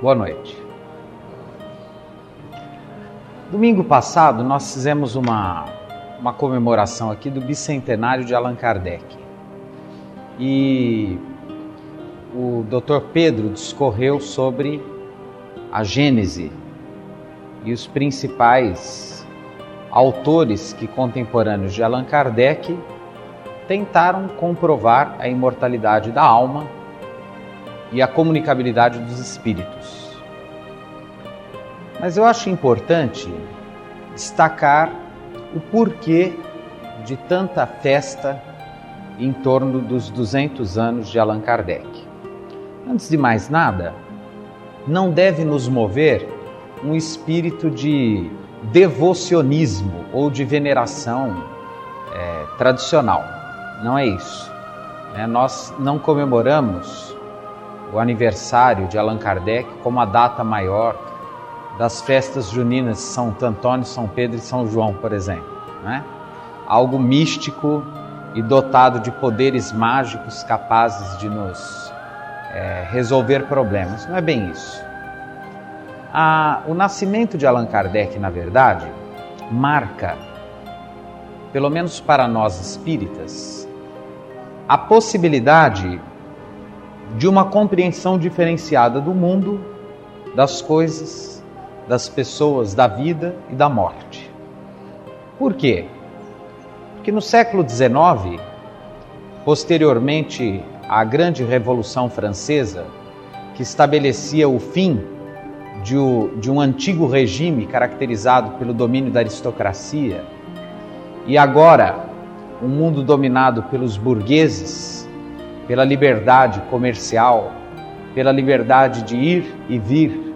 Boa noite. Domingo passado nós fizemos uma, uma comemoração aqui do bicentenário de Allan Kardec. E o Dr. Pedro discorreu sobre a Gênese e os principais autores que contemporâneos de Allan Kardec tentaram comprovar a imortalidade da alma e a comunicabilidade dos espíritos. Mas eu acho importante destacar o porquê de tanta festa em torno dos 200 anos de Allan Kardec. Antes de mais nada, não deve nos mover um espírito de devocionismo ou de veneração é, tradicional. Não é isso. É, nós não comemoramos o aniversário de Allan Kardec como a data maior das festas juninas de São Antônio, São Pedro e São João, por exemplo. Né? Algo místico e dotado de poderes mágicos capazes de nos é, resolver problemas. Não é bem isso. A, o nascimento de Allan Kardec, na verdade, marca, pelo menos para nós espíritas, a possibilidade de uma compreensão diferenciada do mundo, das coisas, das pessoas, da vida e da morte. Por quê? Porque no século XIX, posteriormente à Grande Revolução Francesa, que estabelecia o fim de, de um antigo regime caracterizado pelo domínio da aristocracia, e agora um mundo dominado pelos burgueses, pela liberdade comercial, pela liberdade de ir e vir,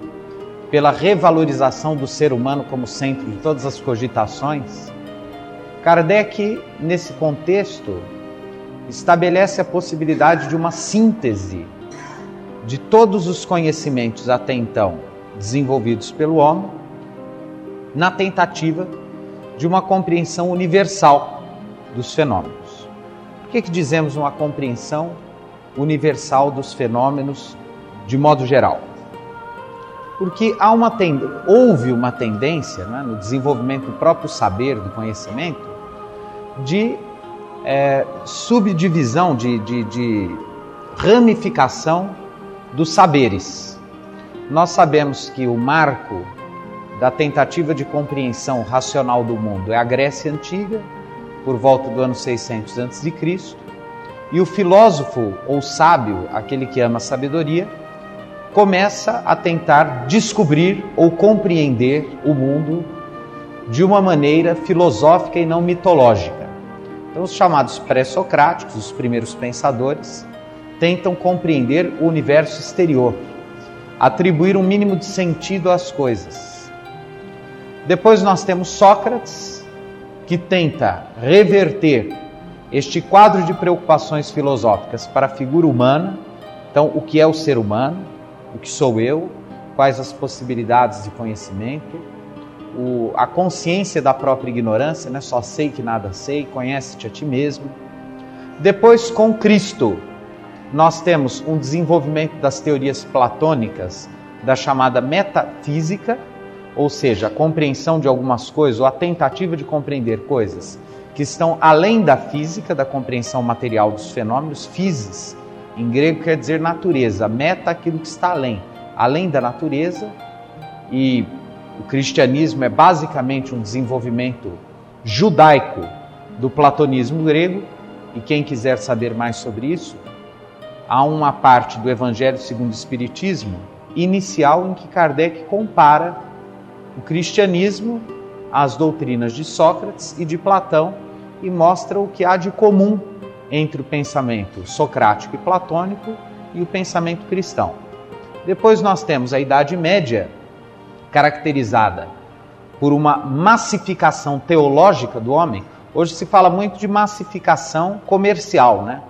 pela revalorização do ser humano como centro de todas as cogitações, Kardec, nesse contexto, estabelece a possibilidade de uma síntese de todos os conhecimentos até então desenvolvidos pelo homem, na tentativa de uma compreensão universal dos fenômenos. Por que, que dizemos uma compreensão universal dos fenômenos de modo geral. Porque há uma tend... houve uma tendência né, no desenvolvimento do próprio saber, do conhecimento, de é, subdivisão, de, de, de ramificação dos saberes. Nós sabemos que o marco da tentativa de compreensão racional do mundo é a Grécia Antiga, por volta do ano 600 a.C., e o filósofo ou sábio, aquele que ama a sabedoria, começa a tentar descobrir ou compreender o mundo de uma maneira filosófica e não mitológica. Então, os chamados pré-socráticos, os primeiros pensadores, tentam compreender o universo exterior, atribuir um mínimo de sentido às coisas. Depois nós temos Sócrates, que tenta reverter este quadro de preocupações filosóficas para a figura humana, então, o que é o ser humano, o que sou eu, quais as possibilidades de conhecimento, o, a consciência da própria ignorância, né? só sei que nada sei, conhece-te a ti mesmo. Depois, com Cristo, nós temos um desenvolvimento das teorias platônicas, da chamada metafísica, ou seja, a compreensão de algumas coisas, ou a tentativa de compreender coisas que estão além da física, da compreensão material dos fenômenos, physis, em grego quer dizer natureza, meta aquilo que está além, além da natureza, e o cristianismo é basicamente um desenvolvimento judaico do platonismo grego, e quem quiser saber mais sobre isso, há uma parte do Evangelho segundo o Espiritismo inicial em que Kardec compara o cristianismo às doutrinas de Sócrates e de Platão e mostra o que há de comum entre o pensamento socrático e platônico e o pensamento cristão. Depois nós temos a Idade Média, caracterizada por uma massificação teológica do homem. Hoje se fala muito de massificação comercial, né?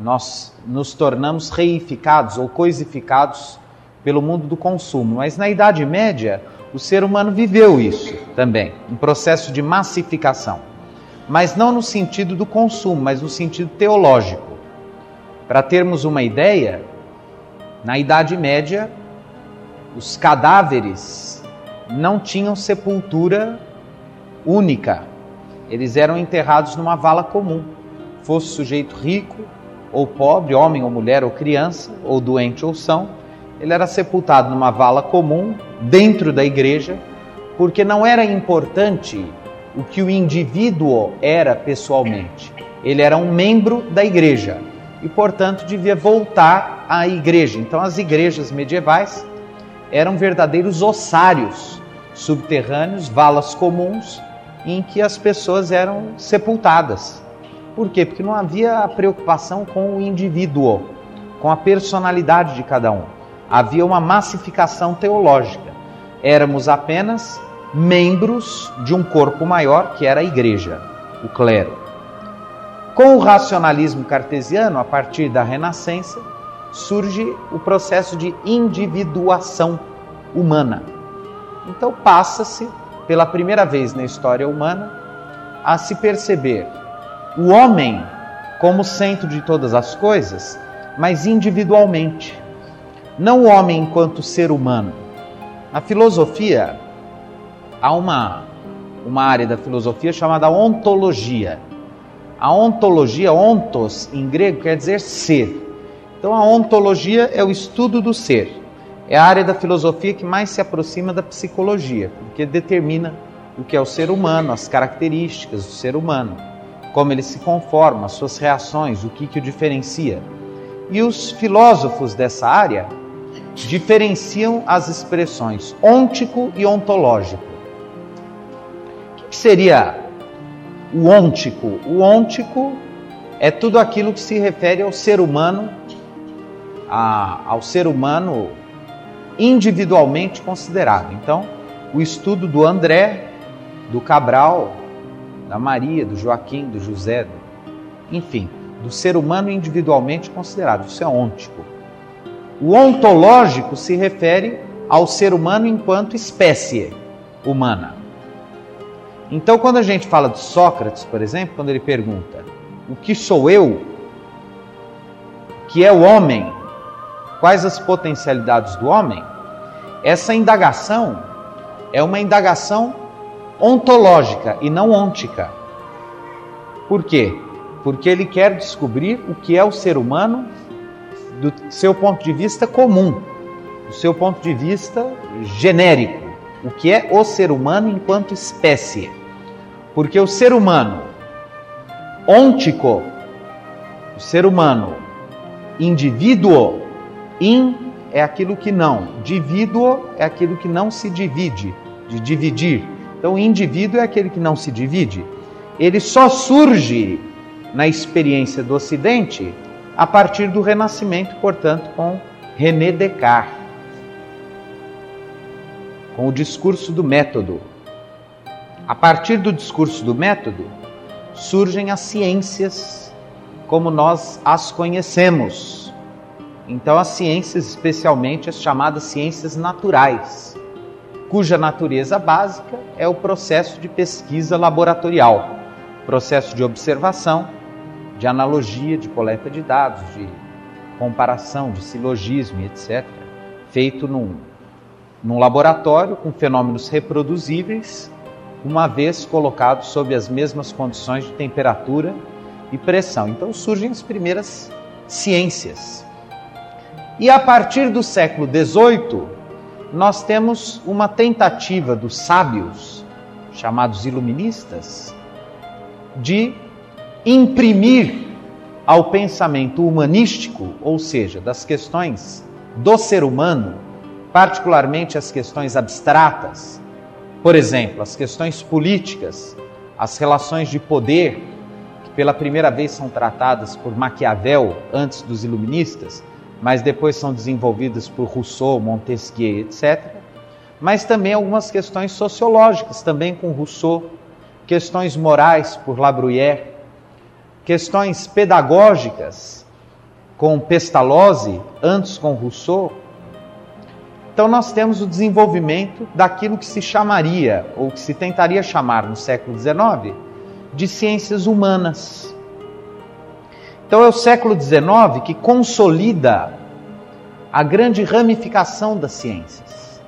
Nós nos tornamos reificados ou coisificados pelo mundo do consumo, mas na Idade Média o ser humano viveu isso também, um processo de massificação mas não no sentido do consumo, mas no sentido teológico. Para termos uma ideia, na Idade Média, os cadáveres não tinham sepultura única. Eles eram enterrados numa vala comum. Fosse sujeito rico ou pobre, homem ou mulher ou criança, ou doente ou são, ele era sepultado numa vala comum dentro da igreja, porque não era importante o que o indivíduo era pessoalmente. Ele era um membro da igreja e, portanto, devia voltar à igreja. Então, as igrejas medievais eram verdadeiros ossários subterrâneos, valas comuns, em que as pessoas eram sepultadas. Por quê? Porque não havia preocupação com o indivíduo, com a personalidade de cada um. Havia uma massificação teológica. Éramos apenas membros de um corpo maior, que era a igreja, o clero. Com o racionalismo cartesiano, a partir da Renascença, surge o processo de individuação humana. Então passa-se, pela primeira vez na história humana, a se perceber o homem como centro de todas as coisas, mas individualmente. Não o homem enquanto ser humano. Na filosofia, há uma, uma área da filosofia chamada ontologia. A ontologia, ontos em grego, quer dizer ser. Então a ontologia é o estudo do ser. É a área da filosofia que mais se aproxima da psicologia, porque determina o que é o ser humano, as características do ser humano, como ele se conforma, as suas reações, o que, que o diferencia. E os filósofos dessa área diferenciam as expressões ôntico e ontológico que seria o ôntico? O ôntico é tudo aquilo que se refere ao ser humano, a, ao ser humano individualmente considerado. Então, o estudo do André, do Cabral, da Maria, do Joaquim, do José, enfim, do ser humano individualmente considerado. Isso é ôntico. O ontológico se refere ao ser humano enquanto espécie humana. Então, quando a gente fala de Sócrates, por exemplo, quando ele pergunta: O que sou eu? Que é o homem? Quais as potencialidades do homem? Essa indagação é uma indagação ontológica e não ôntica. Por quê? Porque ele quer descobrir o que é o ser humano do seu ponto de vista comum, do seu ponto de vista genérico, o que é o ser humano enquanto espécie. Porque o ser humano ôntico, o ser humano indivíduo, in é aquilo que não, divíduo é aquilo que não se divide, de dividir. Então, indivíduo é aquele que não se divide. Ele só surge na experiência do Ocidente a partir do Renascimento, portanto, com René Descartes, com o discurso do método. A partir do discurso do método, surgem as ciências como nós as conhecemos. Então, as ciências, especialmente as chamadas ciências naturais, cuja natureza básica é o processo de pesquisa laboratorial, processo de observação, de analogia, de coleta de dados, de comparação, de silogismo, etc., feito num, num laboratório com fenômenos reproduzíveis uma vez colocado sob as mesmas condições de temperatura e pressão. Então surgem as primeiras ciências. E a partir do século XVIII, nós temos uma tentativa dos sábios, chamados iluministas, de imprimir ao pensamento humanístico, ou seja, das questões do ser humano, particularmente as questões abstratas, por exemplo, as questões políticas, as relações de poder, que pela primeira vez são tratadas por Maquiavel antes dos iluministas, mas depois são desenvolvidas por Rousseau, Montesquieu, etc. Mas também algumas questões sociológicas, também com Rousseau, questões morais por La Bruyère, questões pedagógicas com Pestalozzi, antes com Rousseau, então nós temos o desenvolvimento daquilo que se chamaria, ou que se tentaria chamar no século XIX, de ciências humanas. Então é o século XIX que consolida a grande ramificação das ciências.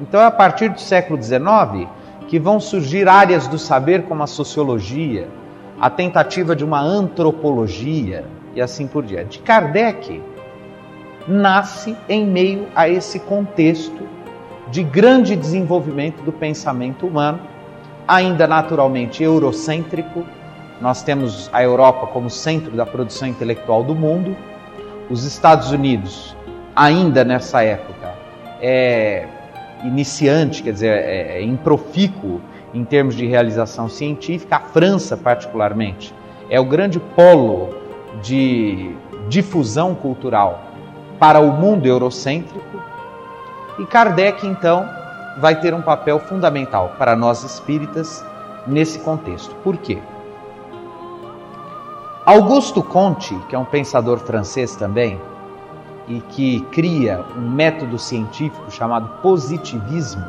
Então é a partir do século XIX que vão surgir áreas do saber como a sociologia, a tentativa de uma antropologia e assim por diante. Kardec nasce em meio a esse contexto de grande desenvolvimento do pensamento humano, ainda naturalmente eurocêntrico. Nós temos a Europa como centro da produção intelectual do mundo, os Estados Unidos, ainda nessa época, é iniciante, quer dizer, é, é improfícuo em termos de realização científica, a França, particularmente, é o grande polo de difusão cultural para o mundo eurocêntrico. E Kardec, então, vai ter um papel fundamental para nós espíritas nesse contexto. Por quê? Augusto Comte, que é um pensador francês também, e que cria um método científico chamado positivismo,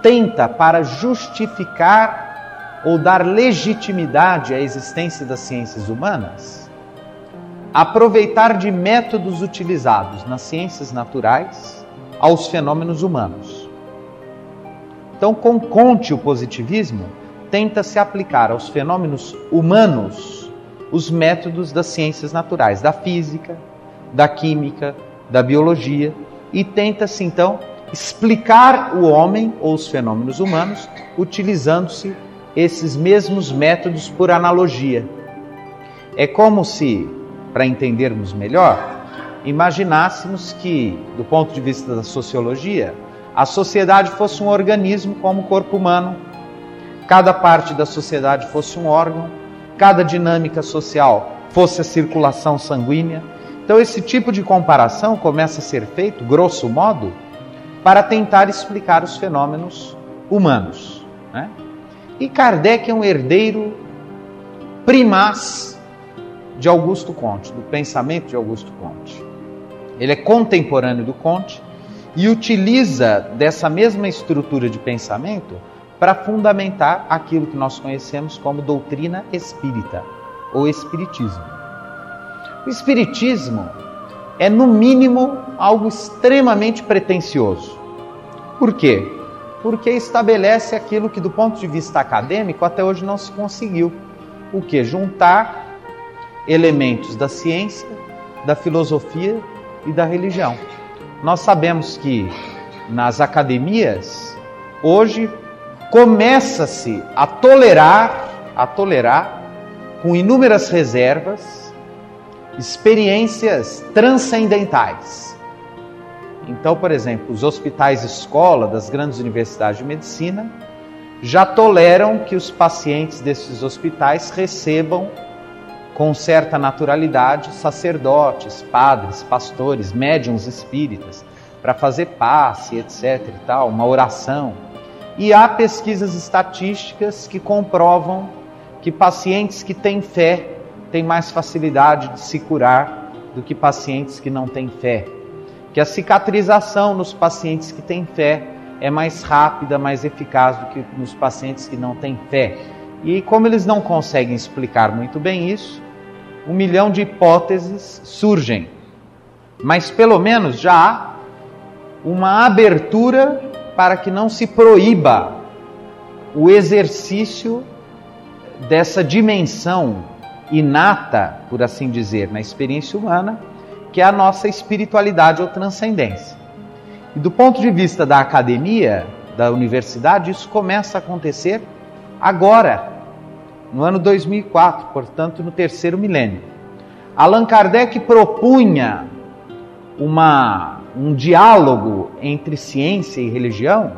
tenta para justificar ou dar legitimidade à existência das ciências humanas, aproveitar de métodos utilizados nas ciências naturais aos fenômenos humanos. Então, com Conte o positivismo, tenta se aplicar aos fenômenos humanos os métodos das ciências naturais, da física, da química, da biologia e tenta-se então explicar o homem ou os fenômenos humanos utilizando-se esses mesmos métodos por analogia. É como se, para entendermos melhor, imaginássemos que, do ponto de vista da sociologia, a sociedade fosse um organismo como o corpo humano, cada parte da sociedade fosse um órgão, cada dinâmica social fosse a circulação sanguínea, então, esse tipo de comparação começa a ser feito, grosso modo, para tentar explicar os fenômenos humanos. Né? E Kardec é um herdeiro primaz de Augusto Comte, do pensamento de Augusto Comte. Ele é contemporâneo do Comte e utiliza dessa mesma estrutura de pensamento para fundamentar aquilo que nós conhecemos como doutrina espírita ou espiritismo. O Espiritismo é, no mínimo, algo extremamente pretensioso. Por quê? Porque estabelece aquilo que, do ponto de vista acadêmico, até hoje não se conseguiu: o que? Juntar elementos da ciência, da filosofia e da religião. Nós sabemos que nas academias, hoje, começa-se a tolerar, a tolerar, com inúmeras reservas, experiências transcendentais. Então, por exemplo, os hospitais escola das grandes universidades de medicina já toleram que os pacientes desses hospitais recebam com certa naturalidade sacerdotes, padres, pastores, médiums espíritas para fazer passe, etc e tal, uma oração. E há pesquisas estatísticas que comprovam que pacientes que têm fé têm mais facilidade de se curar do que pacientes que não têm fé. Que a cicatrização nos pacientes que têm fé é mais rápida, mais eficaz do que nos pacientes que não têm fé. E como eles não conseguem explicar muito bem isso, um milhão de hipóteses surgem. Mas pelo menos já há uma abertura para que não se proíba o exercício dessa dimensão inata, por assim dizer, na experiência humana, que é a nossa espiritualidade ou transcendência. E do ponto de vista da academia, da universidade, isso começa a acontecer agora, no ano 2004, portanto, no terceiro milênio. Allan Kardec propunha uma, um diálogo entre ciência e religião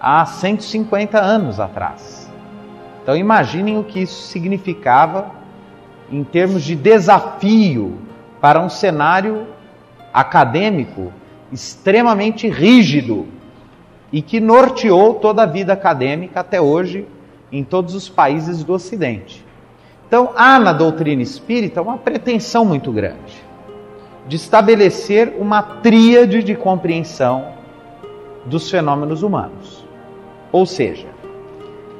há 150 anos atrás. Então imaginem o que isso significava em termos de desafio para um cenário acadêmico extremamente rígido e que norteou toda a vida acadêmica até hoje em todos os países do Ocidente. Então, há na doutrina espírita uma pretensão muito grande de estabelecer uma tríade de compreensão dos fenômenos humanos. Ou seja,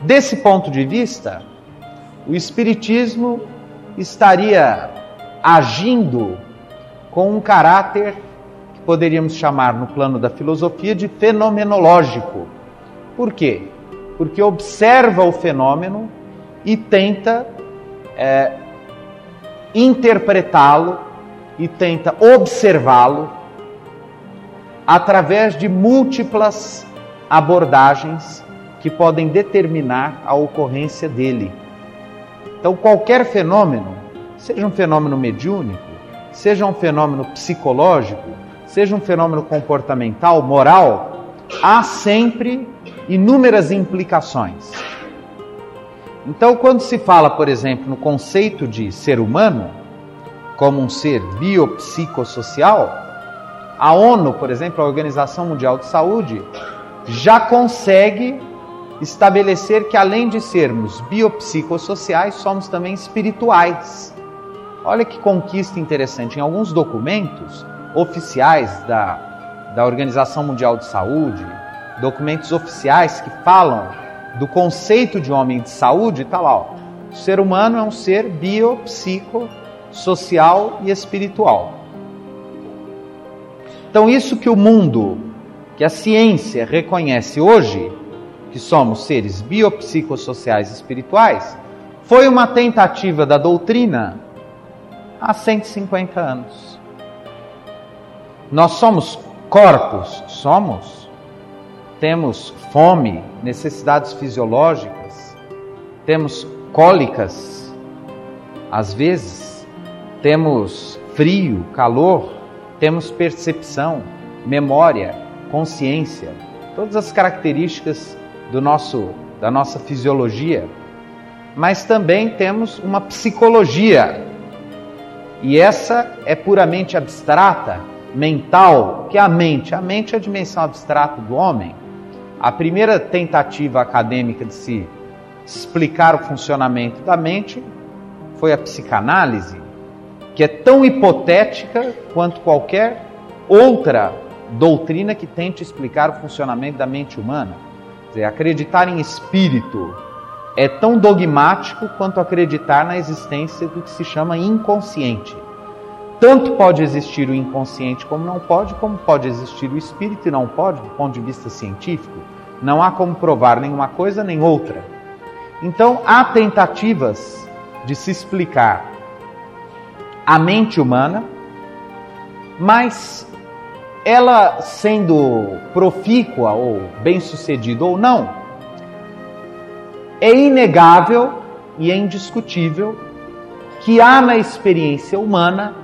desse ponto de vista, o Espiritismo estaria agindo com um caráter que poderíamos chamar no plano da filosofia de fenomenológico. Por quê? Porque observa o fenômeno e tenta é, interpretá-lo e tenta observá-lo através de múltiplas abordagens que podem determinar a ocorrência dele. Então, qualquer fenômeno, seja um fenômeno mediúnico, seja um fenômeno psicológico, seja um fenômeno comportamental, moral, há sempre inúmeras implicações. Então, quando se fala, por exemplo, no conceito de ser humano, como um ser biopsicossocial, a ONU, por exemplo, a Organização Mundial de Saúde, já consegue estabelecer que além de sermos biopsicossociais, somos também espirituais. Olha que conquista interessante. Em alguns documentos oficiais da, da Organização Mundial de Saúde, documentos oficiais que falam do conceito de homem de saúde, está lá. Ó, o ser humano é um ser biopsicossocial e espiritual. Então, isso que o mundo, que a ciência reconhece hoje, que somos seres biopsicossociais e espirituais, foi uma tentativa da doutrina há 150 anos. Nós somos corpos? Somos. Temos fome, necessidades fisiológicas, temos cólicas, às vezes, temos frio, calor, temos percepção, memória, consciência, todas as características do nosso, da nossa fisiologia, mas também temos uma psicologia. E essa é puramente abstrata, mental, que é a mente. A mente é a dimensão abstrata do homem. A primeira tentativa acadêmica de se explicar o funcionamento da mente foi a psicanálise, que é tão hipotética quanto qualquer outra doutrina que tente explicar o funcionamento da mente humana dizer, acreditar em espírito é tão dogmático quanto acreditar na existência do que se chama inconsciente. Tanto pode existir o inconsciente como não pode, como pode existir o espírito e não pode, do ponto de vista científico. Não há como provar nenhuma coisa nem outra. Então, há tentativas de se explicar a mente humana, mas ela sendo profícua ou bem-sucedida ou não, é inegável e é indiscutível que há na experiência humana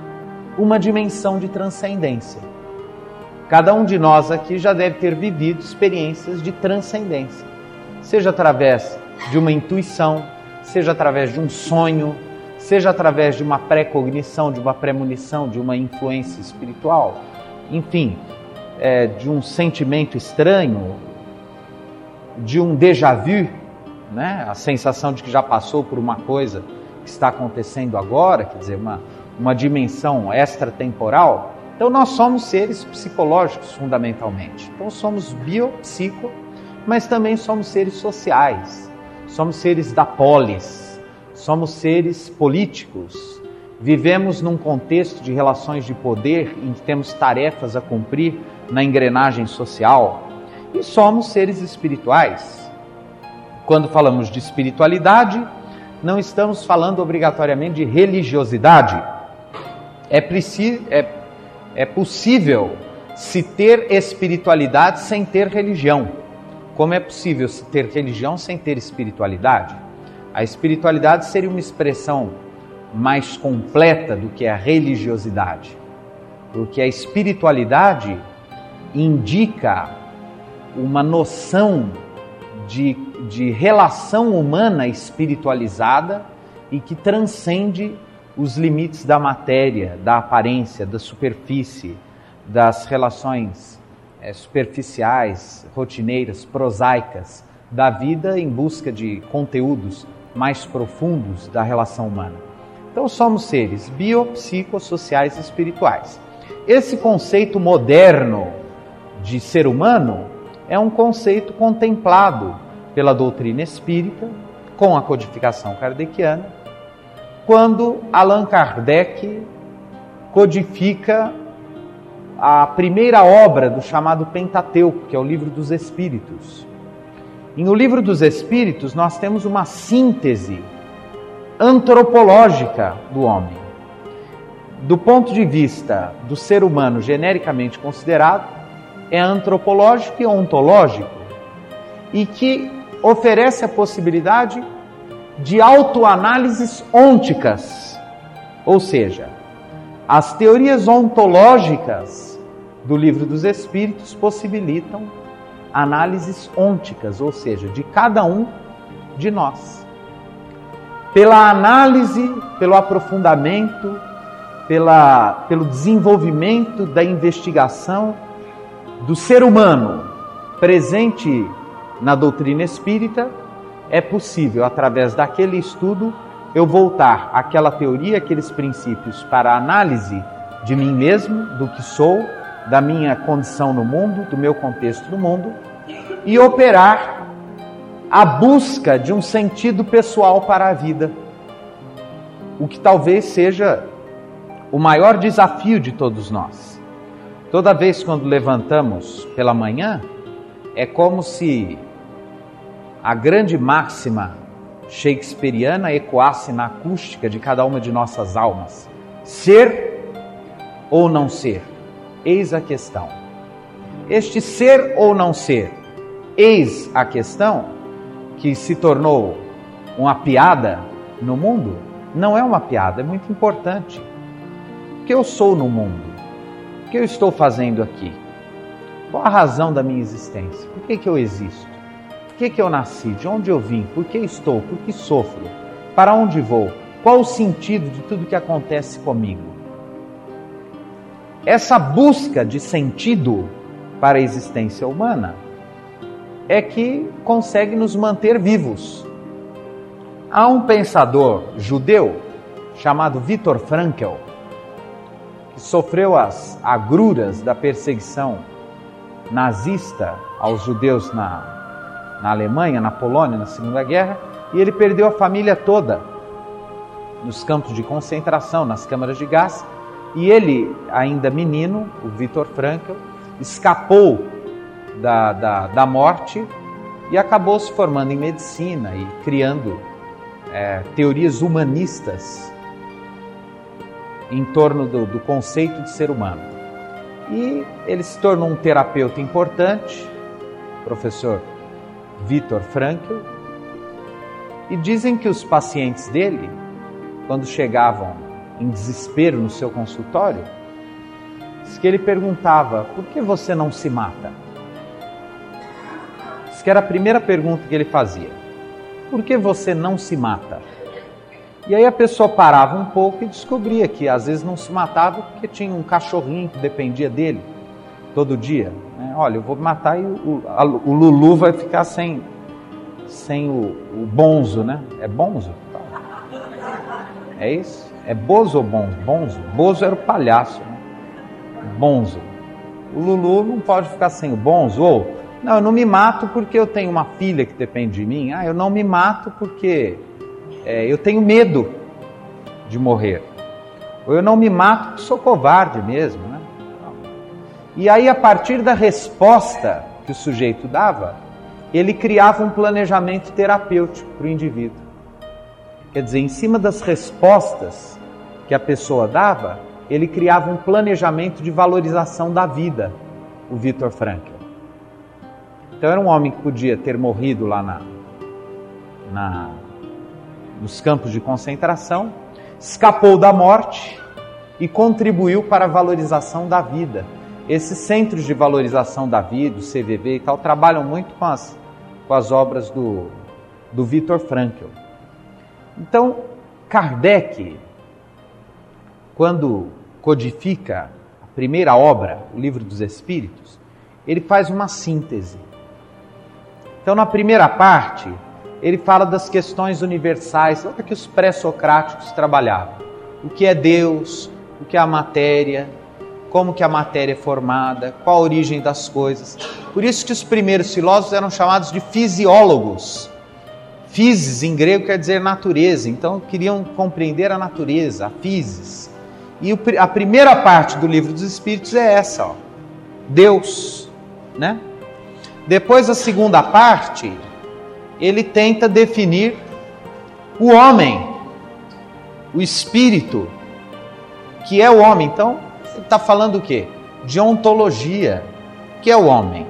uma dimensão de transcendência. Cada um de nós aqui já deve ter vivido experiências de transcendência, seja através de uma intuição, seja através de um sonho, seja através de uma pré-cognição, de uma premonição, de uma influência espiritual enfim, é, de um sentimento estranho, de um déjà vu, né? a sensação de que já passou por uma coisa que está acontecendo agora, quer dizer, uma, uma dimensão extratemporal. Então, nós somos seres psicológicos fundamentalmente. Então, somos biopsico, mas também somos seres sociais, somos seres da polis, somos seres políticos, Vivemos num contexto de relações de poder em que temos tarefas a cumprir na engrenagem social e somos seres espirituais. Quando falamos de espiritualidade, não estamos falando obrigatoriamente de religiosidade. É, é, é possível se ter espiritualidade sem ter religião. Como é possível se ter religião sem ter espiritualidade? A espiritualidade seria uma expressão mais completa do que a religiosidade, porque a espiritualidade indica uma noção de, de relação humana espiritualizada e que transcende os limites da matéria, da aparência, da superfície, das relações é, superficiais, rotineiras, prosaicas da vida em busca de conteúdos mais profundos da relação humana. Então somos seres biopsicossociais e espirituais. Esse conceito moderno de ser humano é um conceito contemplado pela doutrina espírita com a codificação kardeciana, quando Allan Kardec codifica a primeira obra do chamado Pentateuco, que é o livro dos Espíritos. E no livro dos Espíritos nós temos uma síntese antropológica do homem. Do ponto de vista do ser humano genericamente considerado, é antropológico e ontológico, e que oferece a possibilidade de autoanálises ônticas, ou seja, as teorias ontológicas do livro dos Espíritos possibilitam análises ônticas, ou seja, de cada um de nós. Pela análise, pelo aprofundamento, pela, pelo desenvolvimento da investigação do ser humano presente na doutrina espírita, é possível, através daquele estudo, eu voltar àquela teoria, aqueles princípios para a análise de mim mesmo, do que sou, da minha condição no mundo, do meu contexto no mundo, e operar a busca de um sentido pessoal para a vida. O que talvez seja o maior desafio de todos nós. Toda vez quando levantamos pela manhã, é como se a grande máxima shakespeariana ecoasse na acústica de cada uma de nossas almas: ser ou não ser? Eis a questão. Este ser ou não ser, eis a questão que se tornou uma piada no mundo, não é uma piada, é muito importante. O que eu sou no mundo? O que eu estou fazendo aqui? Qual a razão da minha existência? Por que, que eu existo? Que, que eu nasci? De onde eu vim? Por que estou? Por que sofro? Para onde vou? Qual o sentido de tudo que acontece comigo? Essa busca de sentido para a existência humana é que consegue nos manter vivos. Há um pensador judeu chamado Viktor Frankl, que sofreu as agruras da perseguição nazista aos judeus na, na Alemanha, na Polônia, na Segunda Guerra, e ele perdeu a família toda nos campos de concentração, nas câmaras de gás, e ele, ainda menino, o Viktor Frankl, escapou da, da, da morte e acabou se formando em medicina e criando é, teorias humanistas em torno do, do conceito de ser humano. E ele se tornou um terapeuta importante, professor Viktor Frankl, e dizem que os pacientes dele, quando chegavam em desespero no seu consultório, diz que ele perguntava: por que você não se mata? Diz que era a primeira pergunta que ele fazia: por que você não se mata? E aí a pessoa parava um pouco e descobria que às vezes não se matava porque tinha um cachorrinho que dependia dele todo dia. Né? Olha, eu vou matar e o, a, o Lulu vai ficar sem, sem o, o bonzo, né? É bonzo? É isso? É Bozo ou Bonzo? Bonzo. Bozo era o palhaço. Né? Bonzo. O Lulu não pode ficar sem o Bonzo. Ou, não, eu não me mato porque eu tenho uma filha que depende de mim. Ah, eu não me mato porque é, eu tenho medo de morrer. Ou eu não me mato porque sou covarde mesmo. Né? E aí, a partir da resposta que o sujeito dava, ele criava um planejamento terapêutico para o indivíduo. Quer dizer, em cima das respostas que a pessoa dava, ele criava um planejamento de valorização da vida, o Viktor Frankl. Então era um homem que podia ter morrido lá na, na, nos campos de concentração, escapou da morte e contribuiu para a valorização da vida. Esses centros de valorização da vida, o CVV e tal, trabalham muito com as, com as obras do, do Viktor Frankl. Então, Kardec quando codifica a primeira obra, o Livro dos Espíritos, ele faz uma síntese. Então, na primeira parte, ele fala das questões universais, olha que os pré-socráticos trabalhavam. O que é Deus, o que é a matéria, como que a matéria é formada, qual a origem das coisas. Por isso que os primeiros filósofos eram chamados de fisiólogos. Physis em grego quer dizer natureza, então queriam compreender a natureza, a physis. E a primeira parte do livro dos Espíritos é essa, ó. Deus, né? Depois a segunda parte, ele tenta definir o homem, o espírito, que é o homem. Então, está falando o quê? De ontologia, que é o homem.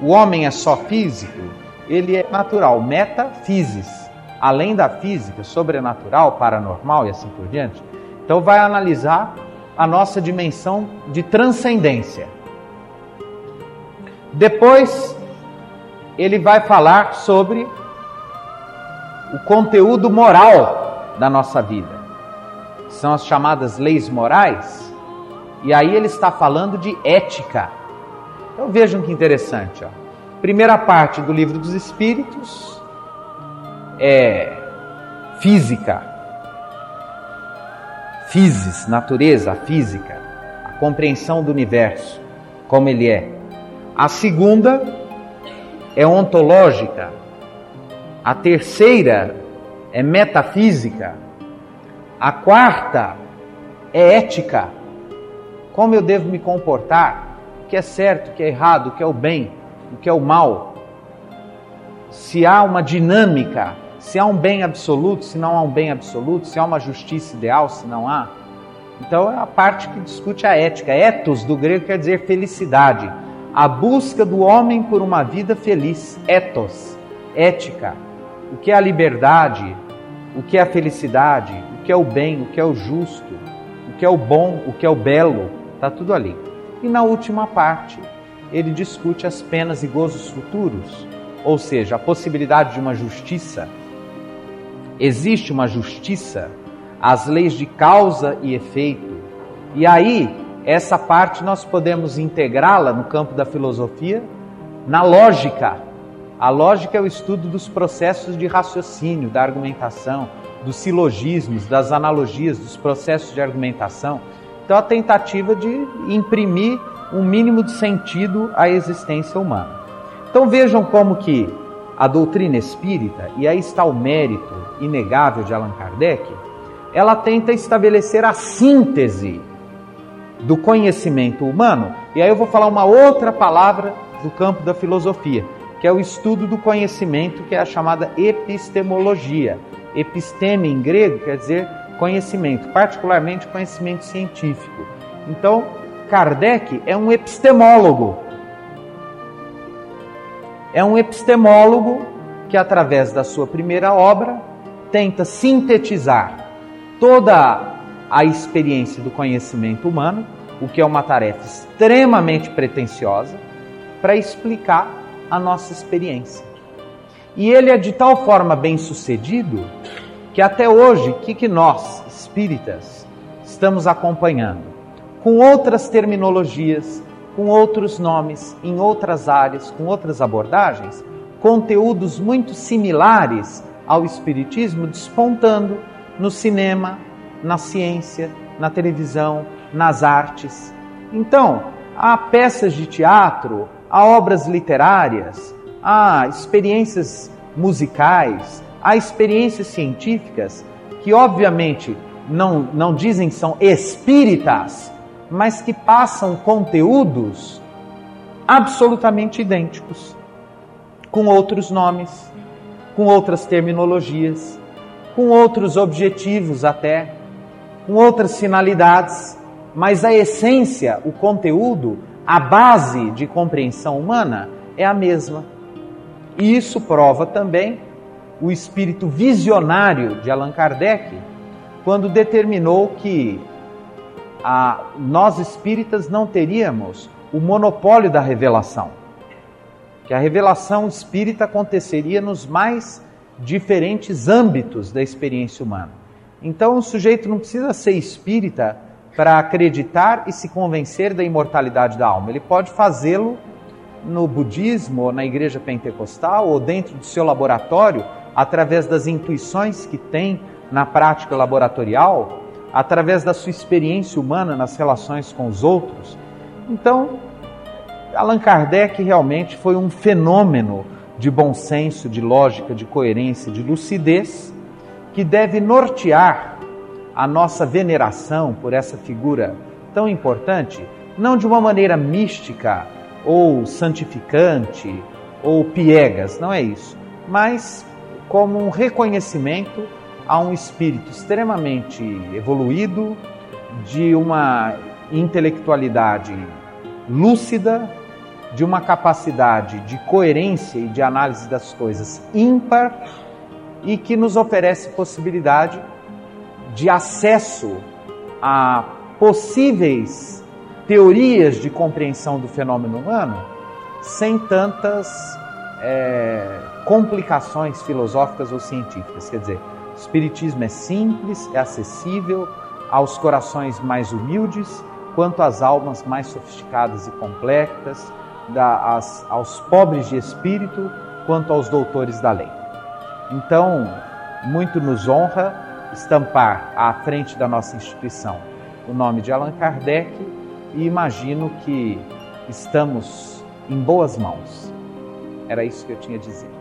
O homem é só físico? Ele é natural, metafísis. Além da física, sobrenatural, paranormal e assim por diante. Então, vai analisar a nossa dimensão de transcendência. Depois, ele vai falar sobre o conteúdo moral da nossa vida. São as chamadas leis morais. E aí ele está falando de ética. Então vejam que interessante. Ó. Primeira parte do livro dos Espíritos é física, physis, natureza, física, a compreensão do universo, como ele é. A segunda é ontológica. A terceira é metafísica. A quarta é ética. Como eu devo me comportar? O que é certo, o que é errado, o que é o bem, o que é o mal. Se há uma dinâmica, se há um bem absoluto, se não há um bem absoluto, se há uma justiça ideal, se não há. Então é a parte que discute a ética. Ethos do grego quer dizer felicidade a busca do homem por uma vida feliz, ethos, ética, o que é a liberdade, o que é a felicidade, o que é o bem, o que é o justo, o que é o bom, o que é o belo, está tudo ali. E na última parte, ele discute as penas e gozos futuros, ou seja, a possibilidade de uma justiça. Existe uma justiça, as leis de causa e efeito. E aí essa parte nós podemos integrá-la no campo da filosofia na lógica. A lógica é o estudo dos processos de raciocínio, da argumentação, dos silogismos, das analogias, dos processos de argumentação. Então, a tentativa de imprimir um mínimo de sentido à existência humana. Então, vejam como que a doutrina espírita, e aí está o mérito inegável de Allan Kardec, ela tenta estabelecer a síntese do conhecimento humano. E aí eu vou falar uma outra palavra do campo da filosofia, que é o estudo do conhecimento, que é a chamada epistemologia. Episteme em grego quer dizer conhecimento, particularmente conhecimento científico. Então, Kardec é um epistemólogo. É um epistemólogo que, através da sua primeira obra, tenta sintetizar toda a experiência do conhecimento humano, o que é uma tarefa extremamente pretensiosa, para explicar a nossa experiência. E ele é de tal forma bem sucedido que até hoje, o que, que nós, espíritas, estamos acompanhando? Com outras terminologias, com outros nomes, em outras áreas, com outras abordagens, conteúdos muito similares ao Espiritismo despontando no cinema, na ciência, na televisão, nas artes. Então, há peças de teatro, há obras literárias, há experiências musicais, há experiências científicas que, obviamente, não, não dizem que são espíritas, mas que passam conteúdos absolutamente idênticos, com outros nomes, com outras terminologias, com outros objetivos até com outras finalidades, mas a essência, o conteúdo, a base de compreensão humana é a mesma. E isso prova também o espírito visionário de Allan Kardec, quando determinou que a, nós espíritas não teríamos o monopólio da revelação, que a revelação espírita aconteceria nos mais diferentes âmbitos da experiência humana. Então o sujeito não precisa ser espírita para acreditar e se convencer da imortalidade da alma. Ele pode fazê-lo no budismo, ou na igreja pentecostal, ou dentro do seu laboratório, através das intuições que tem na prática laboratorial, através da sua experiência humana nas relações com os outros. Então, Allan Kardec realmente foi um fenômeno de bom senso, de lógica, de coerência, de lucidez que deve nortear a nossa veneração por essa figura tão importante, não de uma maneira mística ou santificante ou piegas, não é isso, mas como um reconhecimento a um espírito extremamente evoluído, de uma intelectualidade lúcida, de uma capacidade de coerência e de análise das coisas ímpar e que nos oferece possibilidade de acesso a possíveis teorias de compreensão do fenômeno humano sem tantas é, complicações filosóficas ou científicas. Quer dizer, o Espiritismo é simples, é acessível aos corações mais humildes, quanto às almas mais sofisticadas e complexas, da, as, aos pobres de espírito, quanto aos doutores da lei. Então, muito nos honra estampar à frente da nossa instituição o nome de Allan Kardec e imagino que estamos em boas mãos. Era isso que eu tinha a dizer.